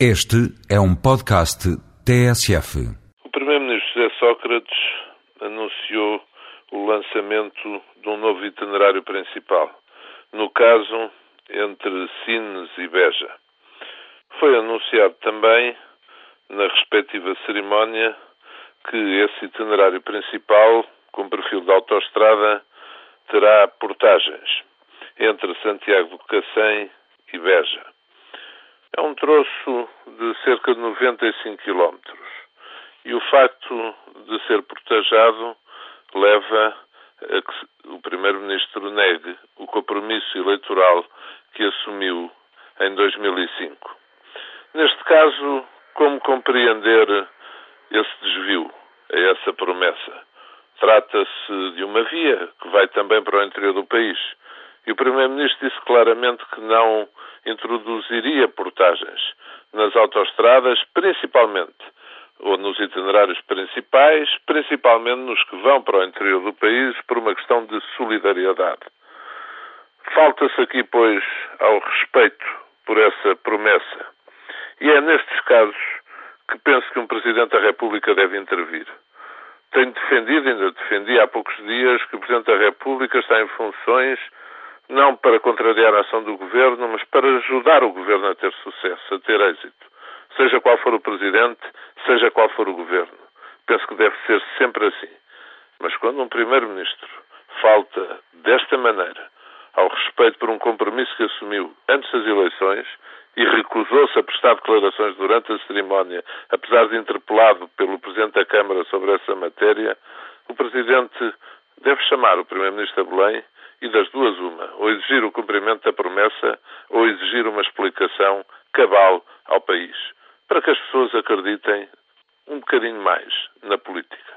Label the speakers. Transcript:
Speaker 1: Este é um podcast TSF.
Speaker 2: O Primeiro-Ministro José Sócrates anunciou o lançamento de um novo itinerário principal, no caso entre Sines e Beja. Foi anunciado também, na respectiva cerimónia, que esse itinerário principal, com perfil de autoestrada, terá portagens entre Santiago do Cacém e Beja. É um troço de cerca de 95 quilómetros. E o facto de ser portajado leva a que o Primeiro-Ministro negue o compromisso eleitoral que assumiu em 2005. Neste caso, como compreender esse desvio essa promessa? Trata-se de uma via que vai também para o interior do país. E o Primeiro-Ministro disse claramente que não introduziria portagens nas autoestradas, principalmente, ou nos itinerários principais, principalmente nos que vão para o interior do país, por uma questão de solidariedade. Falta-se aqui, pois, ao respeito por essa promessa. E é nestes casos que penso que um Presidente da República deve intervir. Tenho defendido, ainda defendi há poucos dias, que o Presidente da República está em funções não para contrariar a ação do governo, mas para ajudar o governo a ter sucesso, a ter êxito. Seja qual for o presidente, seja qual for o governo. Penso que deve ser sempre assim. Mas quando um primeiro-ministro falta desta maneira ao respeito por um compromisso que assumiu antes das eleições e recusou-se a prestar declarações durante a cerimónia, apesar de interpelado pelo Presidente da Câmara sobre essa matéria, o Presidente deve chamar o Primeiro-Ministro a Belém e das duas uma, ou exigir o cumprimento da promessa ou exigir uma explicação cabal ao país, para que as pessoas acreditem um bocadinho mais na política.